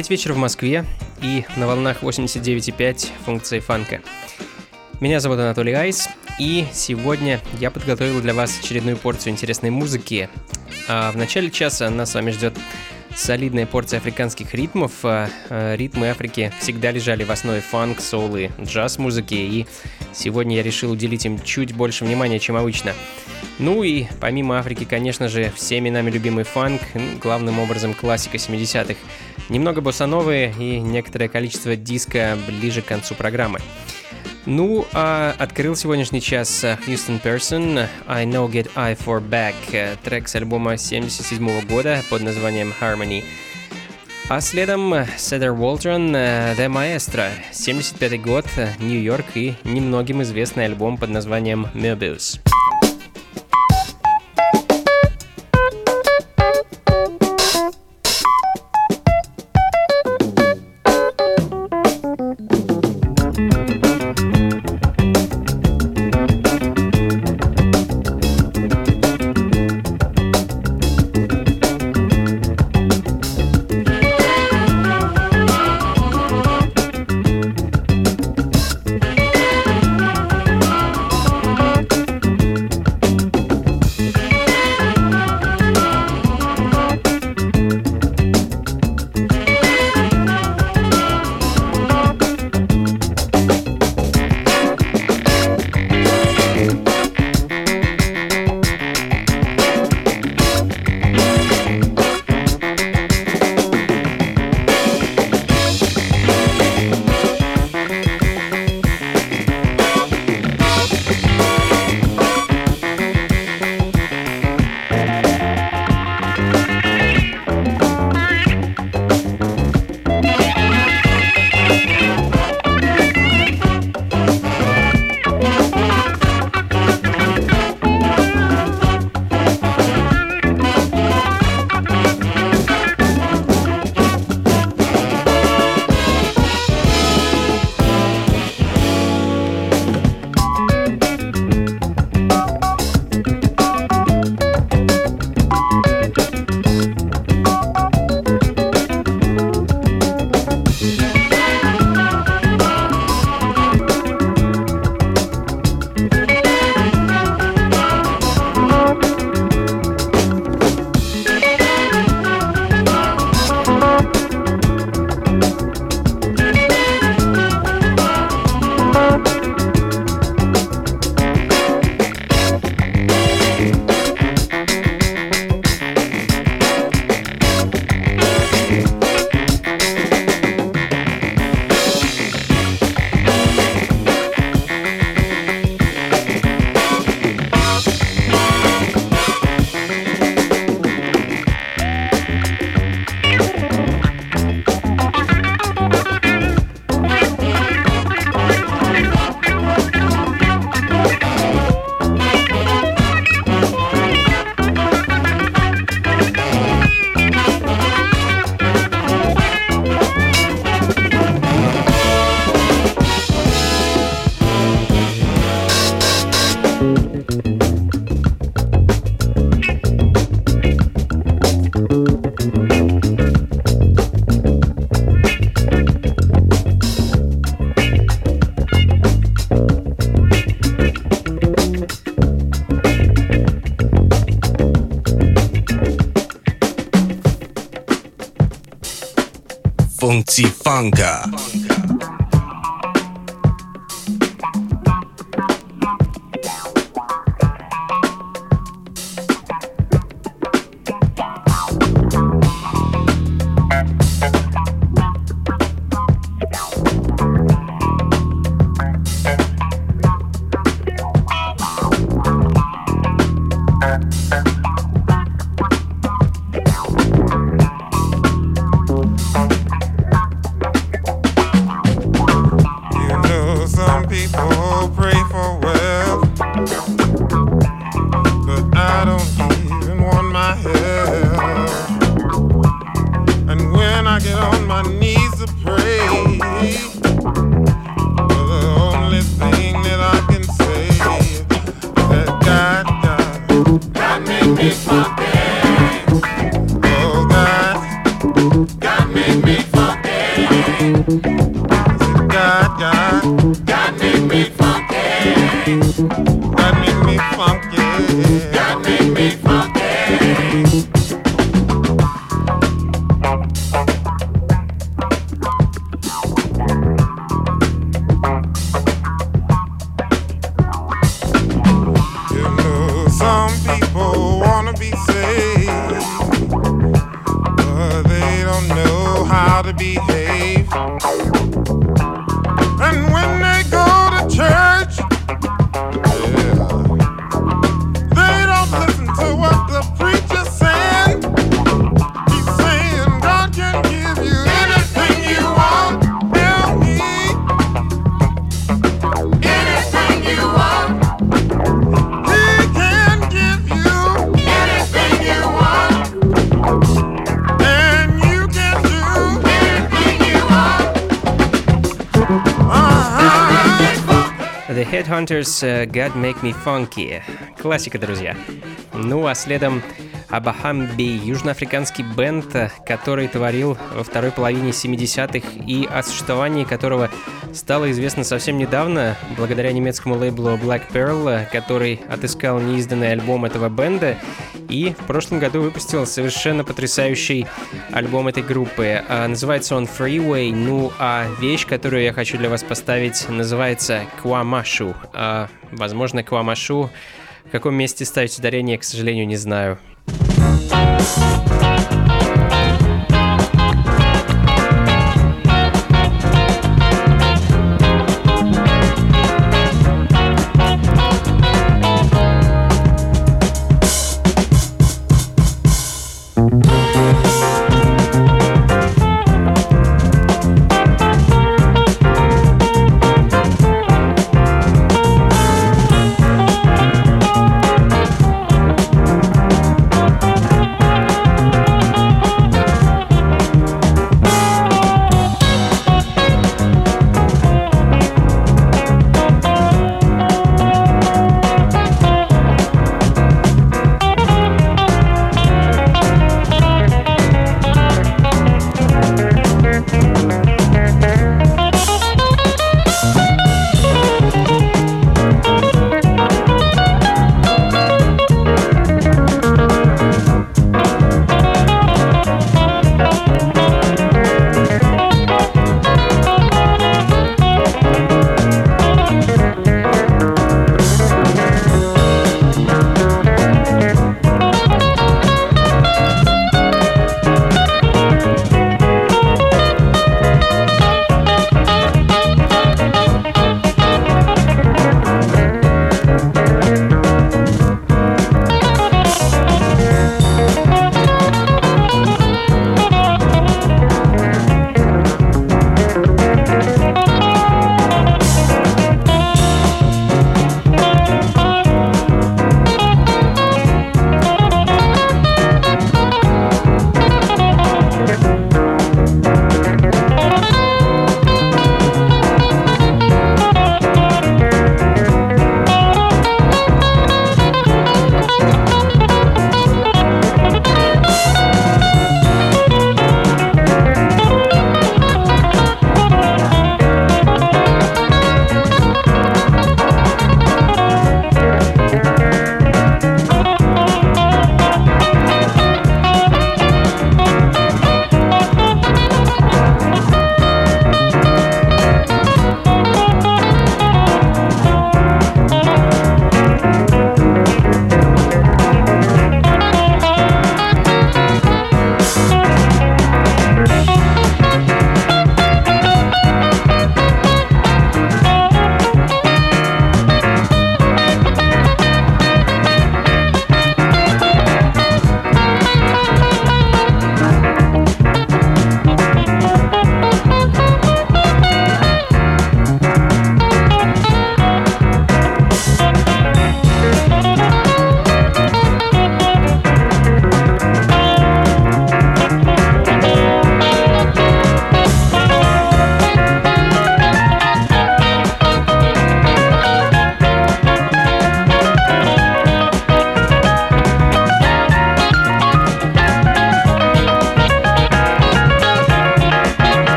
9 вечера в Москве и на волнах 89,5 функции фанка. Меня зовут Анатолий Айс, и сегодня я подготовил для вас очередную порцию интересной музыки. А в начале часа нас с вами ждет солидная порция африканских ритмов. А, а, ритмы Африки всегда лежали в основе фанк, соул и джаз-музыки, и сегодня я решил уделить им чуть больше внимания, чем обычно. Ну и помимо Африки, конечно же, всеми нами любимый фанк, главным образом классика 70-х. Немного боссановые и некоторое количество диска ближе к концу программы. Ну, а открыл сегодняшний час Houston Person I Know Get I For Back, трек с альбома 77 года под названием Harmony. А следом Седер Уолтрон The Maestro, 75 год, Нью-Йорк и немногим известный альбом под названием Möbius. Anti-funka. Uh, God Make Me Funky. Классика, друзья. Ну а следом Абахамби, южноафриканский бенд, который творил во второй половине 70-х и о существовании которого стало известно совсем недавно, благодаря немецкому лейблу Black Pearl, который отыскал неизданный альбом этого бенда и в прошлом году выпустил совершенно потрясающий альбом этой группы. А, называется он Freeway, ну а вещь, которую я хочу для вас поставить, называется Квамашу. А, возможно, Квамашу. В каком месте ставить ударение, к сожалению, не знаю.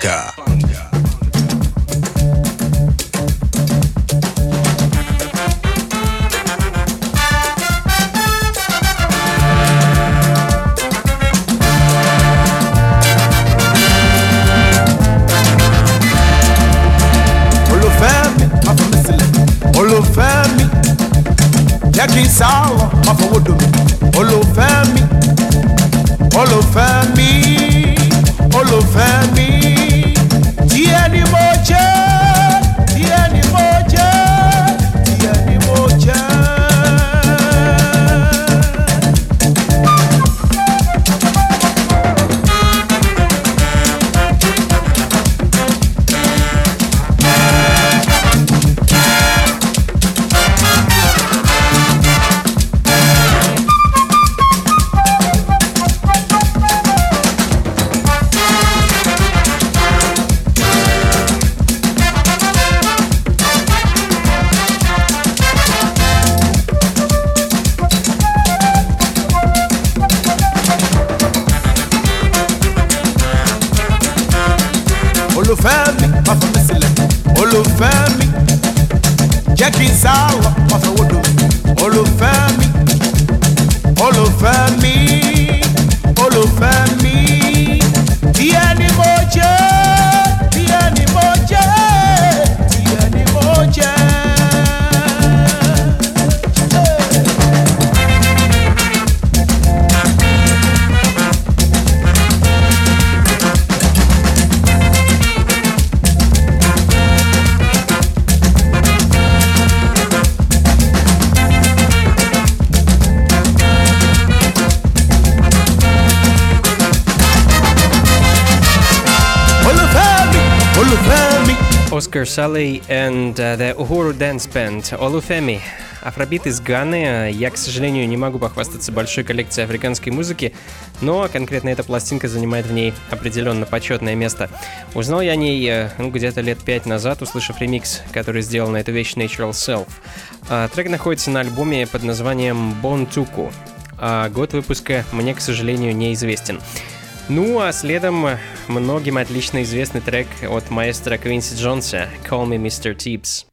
Funka. Sully and uh, the Uhuru Dance Band Olufemi. Афробит из Ганы. Я, к сожалению, не могу похвастаться большой коллекцией африканской музыки, но конкретно эта пластинка занимает в ней определенно почетное место. Узнал я о ней э, ну, где-то лет пять назад, услышав ремикс, который сделал на эту вещь Natural Self. А, трек находится на альбоме под названием Tuku, а год выпуска мне, к сожалению, неизвестен. Ну а следом многим отлично известный трек от маэстро Квинси Джонса «Call Me Mr. Tibbs».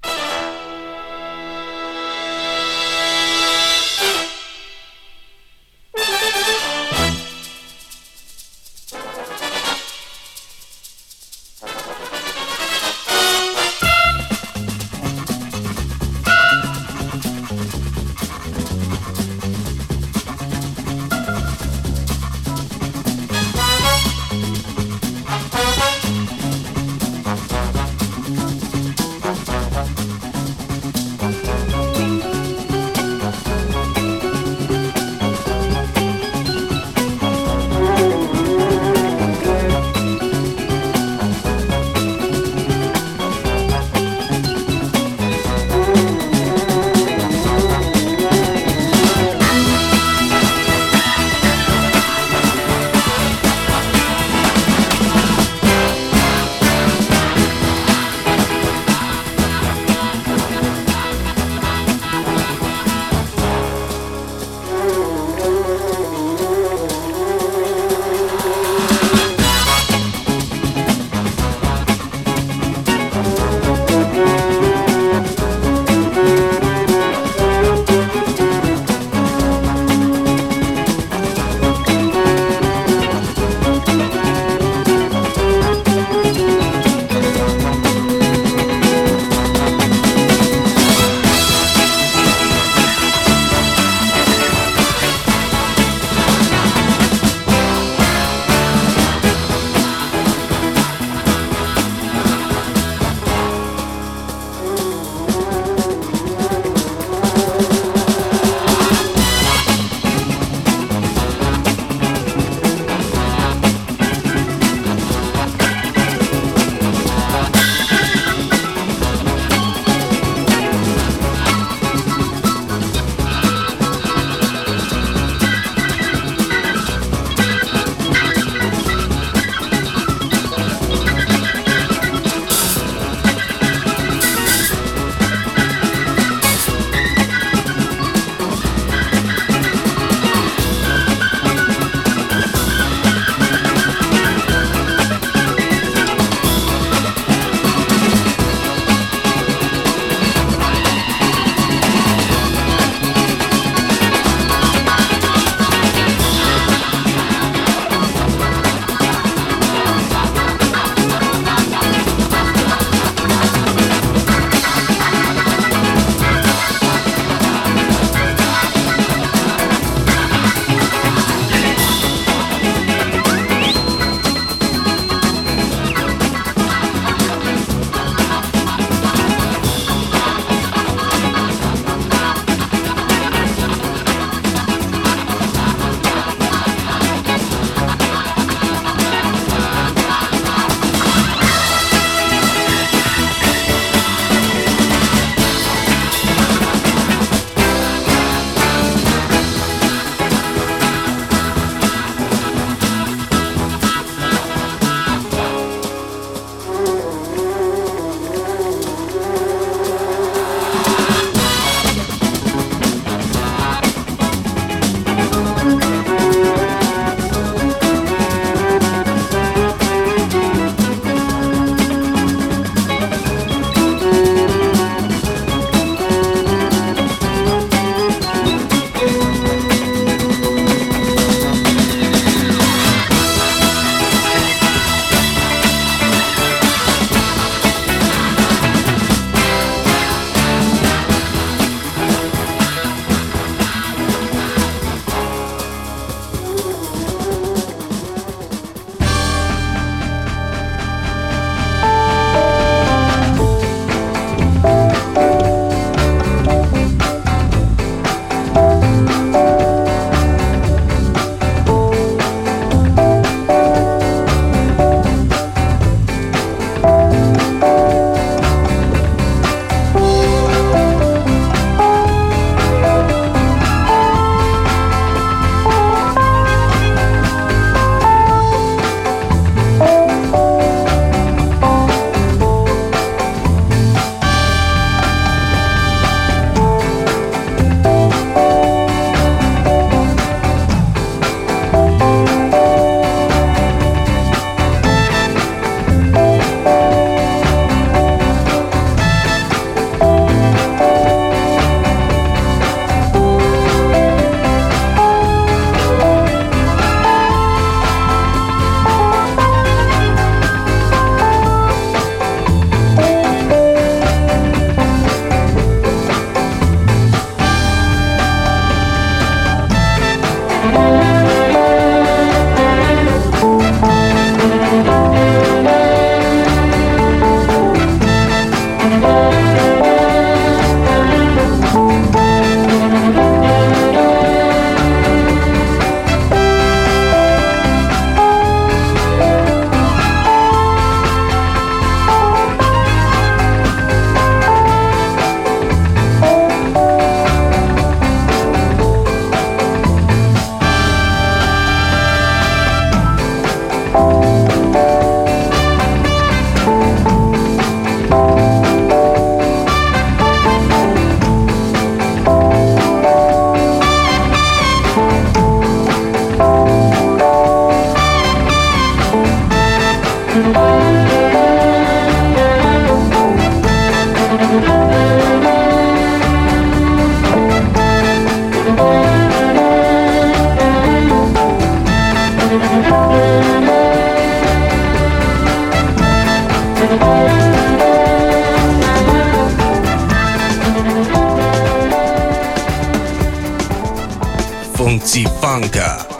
Funzifanka.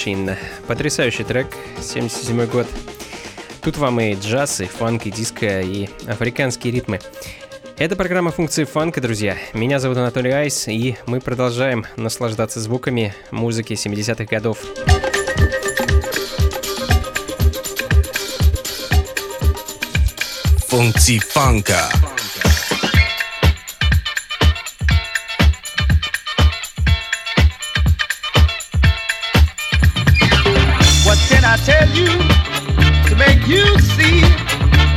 Machine. Потрясающий трек, 77 год. Тут вам и джаз, и фанк, и диско, и африканские ритмы. Это программа функции фанка, друзья. Меня зовут Анатолий Айс, и мы продолжаем наслаждаться звуками музыки 70-х годов. Функции фанка.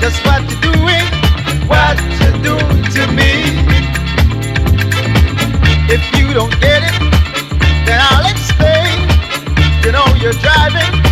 Just what you're doing, what you're doing to me? If you don't get it, then I'll explain. You know you're driving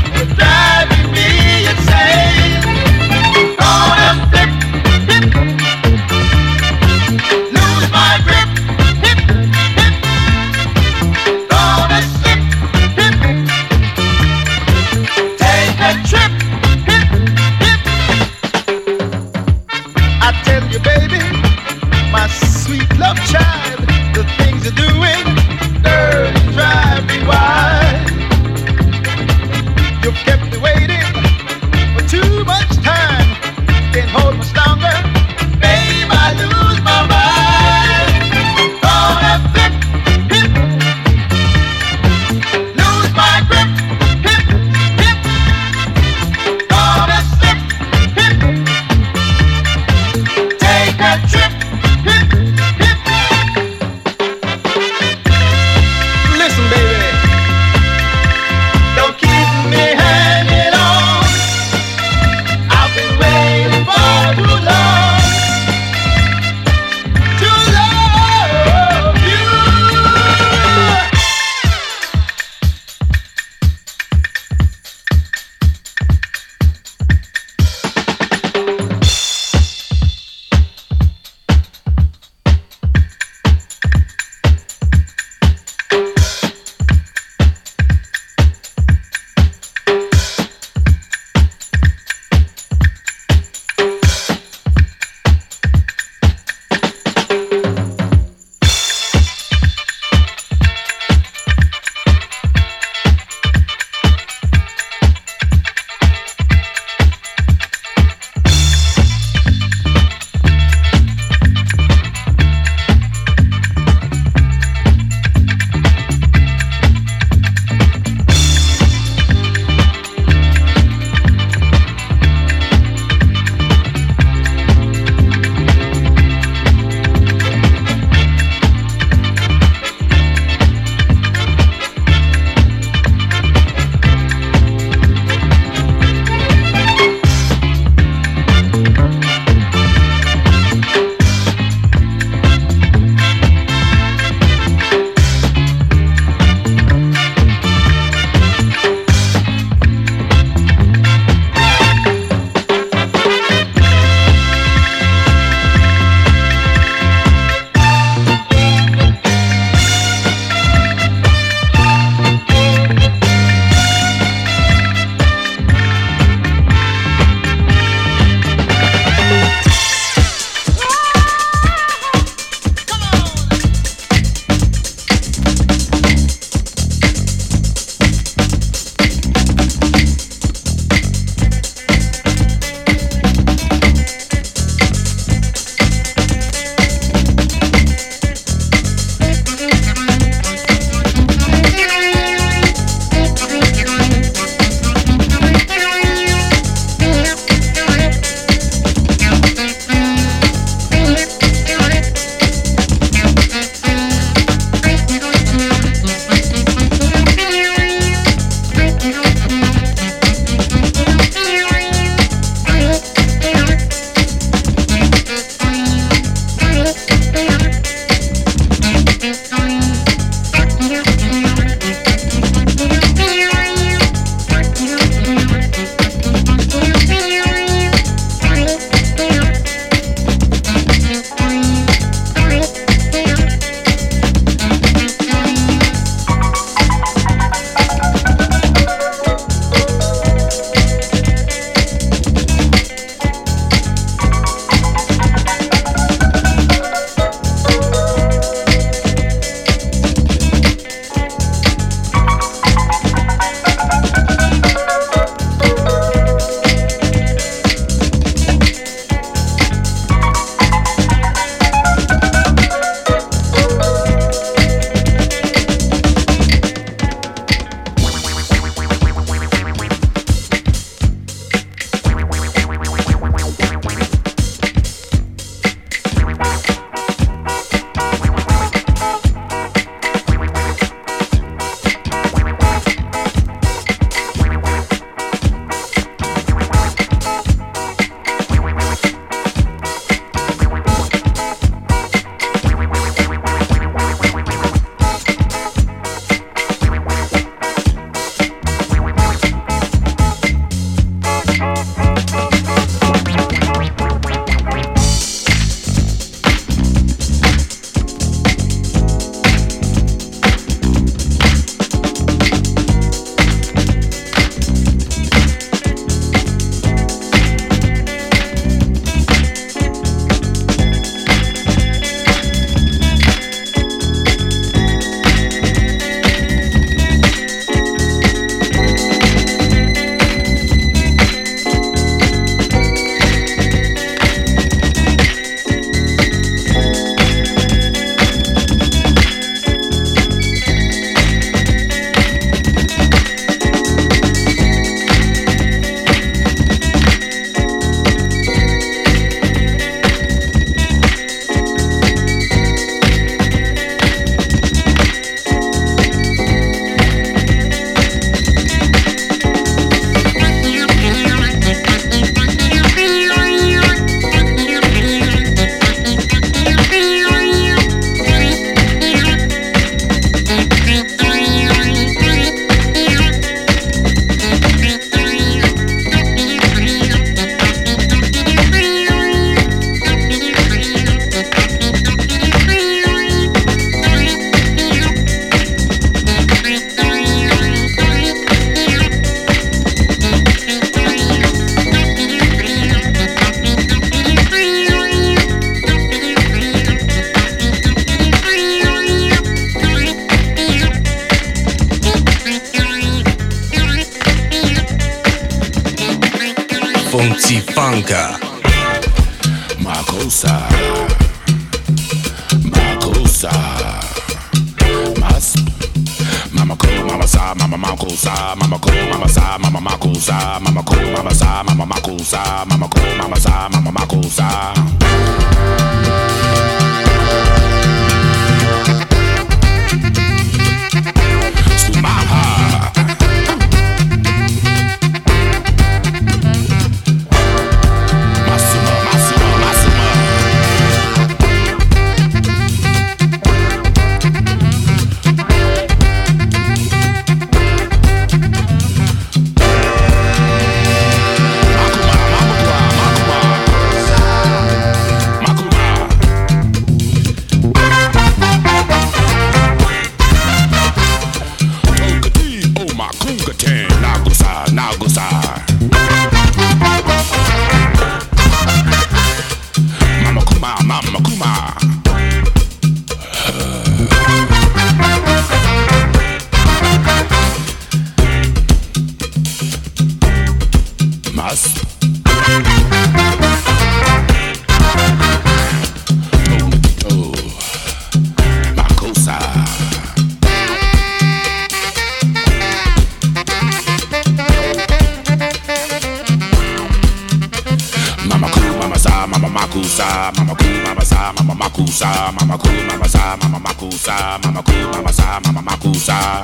mama cool, mama sa, mama makusa, mama cool, mama sa, mama makusa.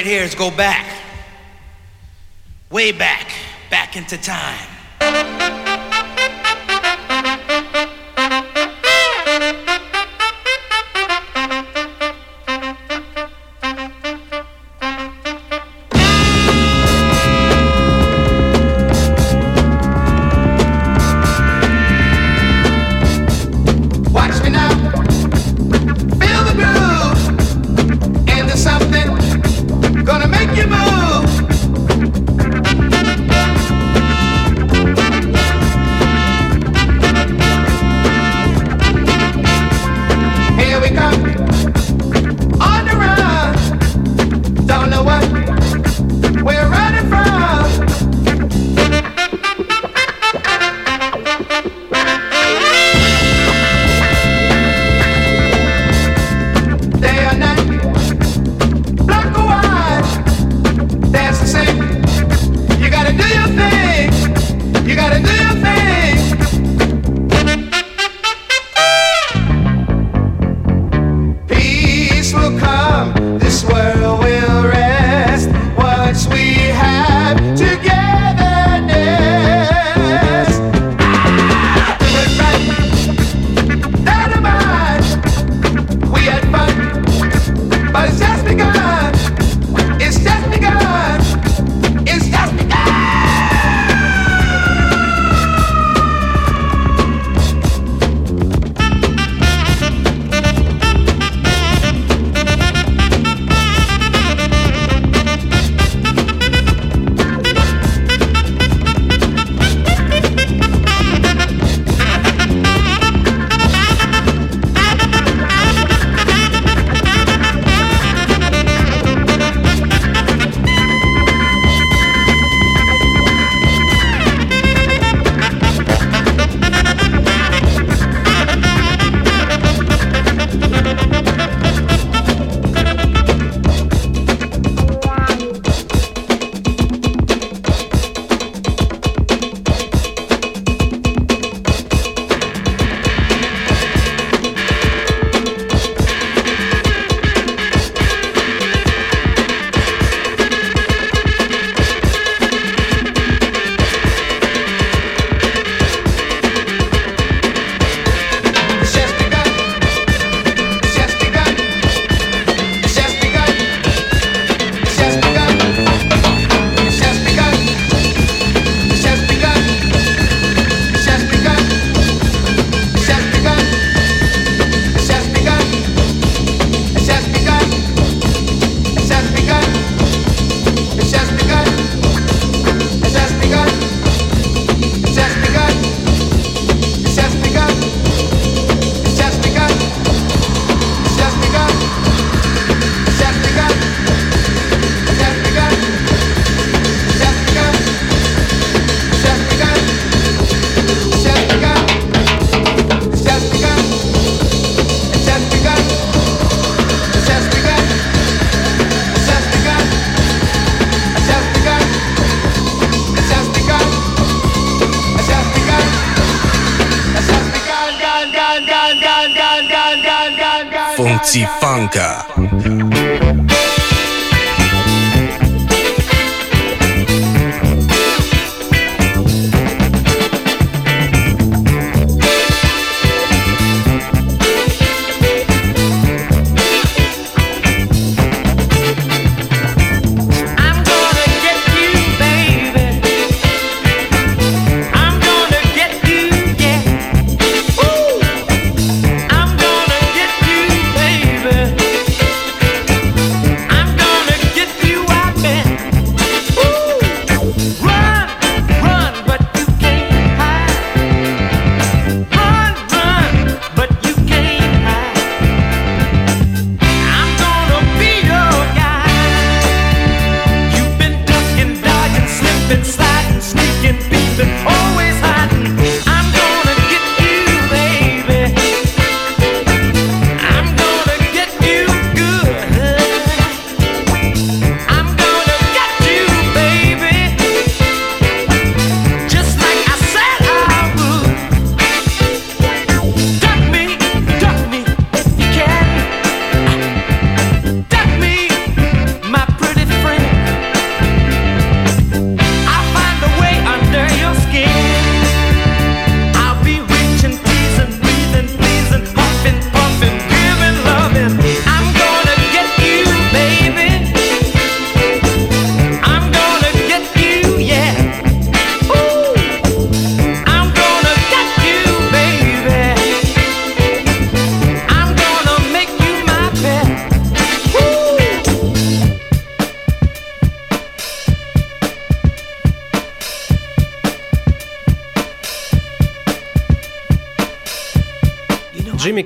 right here is go back, way back, back into time.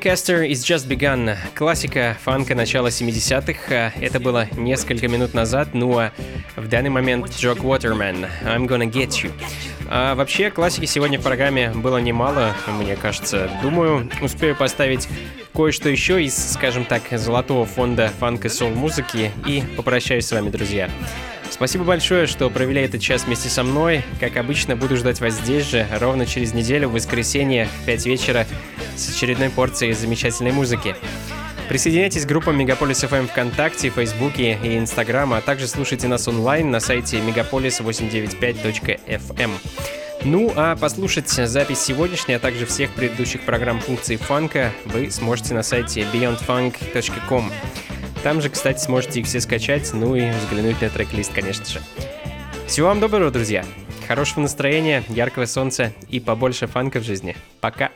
Кастер is Just Begun. Классика фанка начала 70-х. Это было несколько минут назад, ну а в данный момент Джок Уотерман I'm Gonna Get You. А вообще, классики сегодня в программе было немало, мне кажется. Думаю, успею поставить кое-что еще из, скажем так, золотого фонда фанк и сол-музыки и попрощаюсь с вами, друзья. Спасибо большое, что провели этот час вместе со мной. Как обычно, буду ждать вас здесь же, ровно через неделю, в воскресенье, в 5 вечера, с очередной порцией замечательной музыки. Присоединяйтесь к группам Мегаполис FM ВКонтакте, Фейсбуке и Инстаграм, а также слушайте нас онлайн на сайте megapolis895.fm. Ну, а послушать запись сегодняшней, а также всех предыдущих программ функций фанка вы сможете на сайте beyondfunk.com. Там же, кстати, сможете их все скачать, ну и взглянуть на трек-лист, конечно же. Всего вам доброго, друзья! Хорошего настроения, яркого солнца и побольше фанка в жизни. Пока!